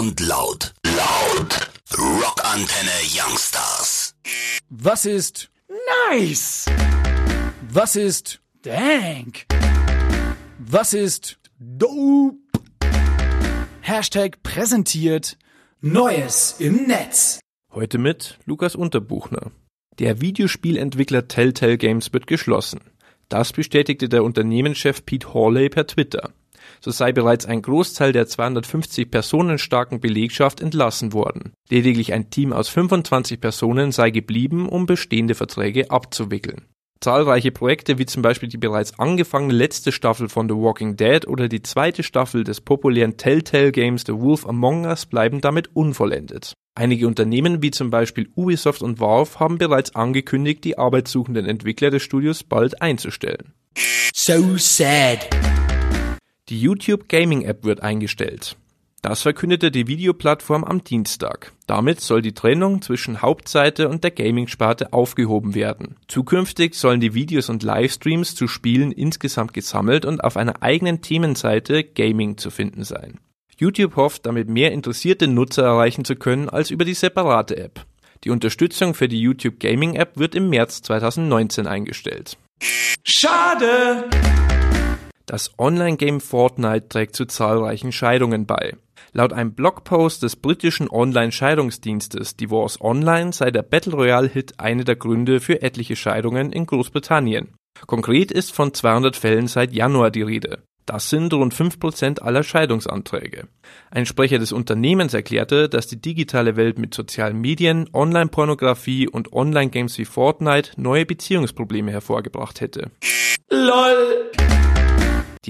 und laut. Laut. Rockantenne Youngstars. Was ist Nice! Was ist Dank! Was ist dope? Hashtag präsentiert Neues im Netz. Heute mit Lukas Unterbuchner. Der Videospielentwickler Telltale Games wird geschlossen. Das bestätigte der Unternehmenschef Pete Hawley per Twitter. So sei bereits ein Großteil der 250 Personen starken Belegschaft entlassen worden. Lediglich ein Team aus 25 Personen sei geblieben, um bestehende Verträge abzuwickeln. Zahlreiche Projekte wie zum Beispiel die bereits angefangene letzte Staffel von The Walking Dead oder die zweite Staffel des populären Telltale Games The Wolf Among Us bleiben damit unvollendet. Einige Unternehmen wie zum Beispiel Ubisoft und Valve haben bereits angekündigt, die arbeitssuchenden Entwickler des Studios bald einzustellen. So sad. Die YouTube Gaming App wird eingestellt. Das verkündete die Videoplattform am Dienstag. Damit soll die Trennung zwischen Hauptseite und der Gaming-Sparte aufgehoben werden. Zukünftig sollen die Videos und Livestreams zu Spielen insgesamt gesammelt und auf einer eigenen Themenseite Gaming zu finden sein. YouTube hofft, damit mehr interessierte Nutzer erreichen zu können als über die separate App. Die Unterstützung für die YouTube Gaming App wird im März 2019 eingestellt. Schade! Das Online-Game Fortnite trägt zu zahlreichen Scheidungen bei. Laut einem Blogpost des britischen Online-Scheidungsdienstes Divorce Online sei der Battle Royale-Hit eine der Gründe für etliche Scheidungen in Großbritannien. Konkret ist von 200 Fällen seit Januar die Rede. Das sind rund 5% aller Scheidungsanträge. Ein Sprecher des Unternehmens erklärte, dass die digitale Welt mit sozialen Medien, Online-Pornografie und Online-Games wie Fortnite neue Beziehungsprobleme hervorgebracht hätte. LOL!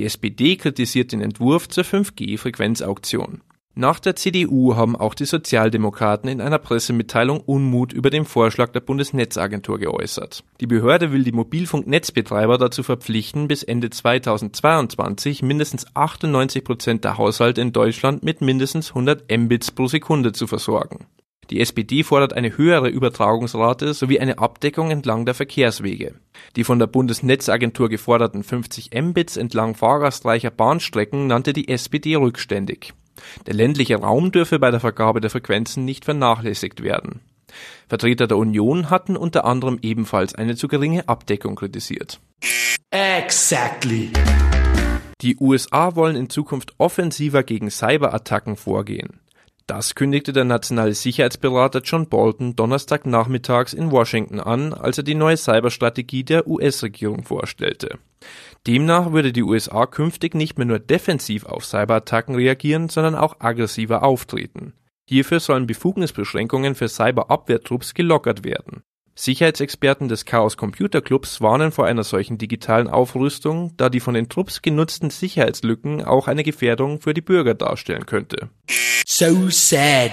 Die SPD kritisiert den Entwurf zur 5G-Frequenzauktion. Nach der CDU haben auch die Sozialdemokraten in einer Pressemitteilung Unmut über den Vorschlag der Bundesnetzagentur geäußert. Die Behörde will die Mobilfunknetzbetreiber dazu verpflichten, bis Ende 2022 mindestens 98 Prozent der Haushalte in Deutschland mit mindestens 100 Mbits pro Sekunde zu versorgen. Die SPD fordert eine höhere Übertragungsrate sowie eine Abdeckung entlang der Verkehrswege. Die von der Bundesnetzagentur geforderten 50 Mbits entlang fahrgastreicher Bahnstrecken nannte die SPD rückständig. Der ländliche Raum dürfe bei der Vergabe der Frequenzen nicht vernachlässigt werden. Vertreter der Union hatten unter anderem ebenfalls eine zu geringe Abdeckung kritisiert. Exactly. Die USA wollen in Zukunft offensiver gegen Cyberattacken vorgehen. Das kündigte der nationale Sicherheitsberater John Bolton Donnerstagnachmittags in Washington an, als er die neue Cyberstrategie der US-Regierung vorstellte. Demnach würde die USA künftig nicht mehr nur defensiv auf Cyberattacken reagieren, sondern auch aggressiver auftreten. Hierfür sollen Befugnisbeschränkungen für Cyberabwehrtrupps gelockert werden. Sicherheitsexperten des Chaos Computer Clubs warnen vor einer solchen digitalen Aufrüstung, da die von den Trupps genutzten Sicherheitslücken auch eine Gefährdung für die Bürger darstellen könnte. So sad.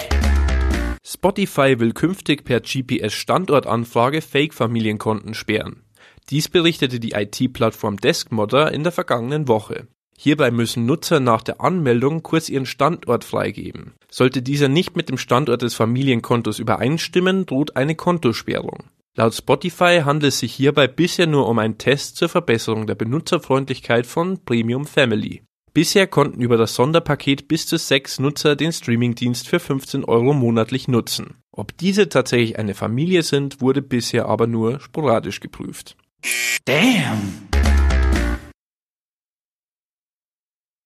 Spotify will künftig per GPS-Standortanfrage Fake-Familienkonten sperren. Dies berichtete die IT-Plattform Deskmodder in der vergangenen Woche. Hierbei müssen Nutzer nach der Anmeldung kurz ihren Standort freigeben. Sollte dieser nicht mit dem Standort des Familienkontos übereinstimmen, droht eine Kontosperrung. Laut Spotify handelt es sich hierbei bisher nur um einen Test zur Verbesserung der Benutzerfreundlichkeit von Premium Family. Bisher konnten über das Sonderpaket bis zu sechs Nutzer den Streamingdienst für 15 Euro monatlich nutzen. Ob diese tatsächlich eine Familie sind, wurde bisher aber nur sporadisch geprüft. Damn.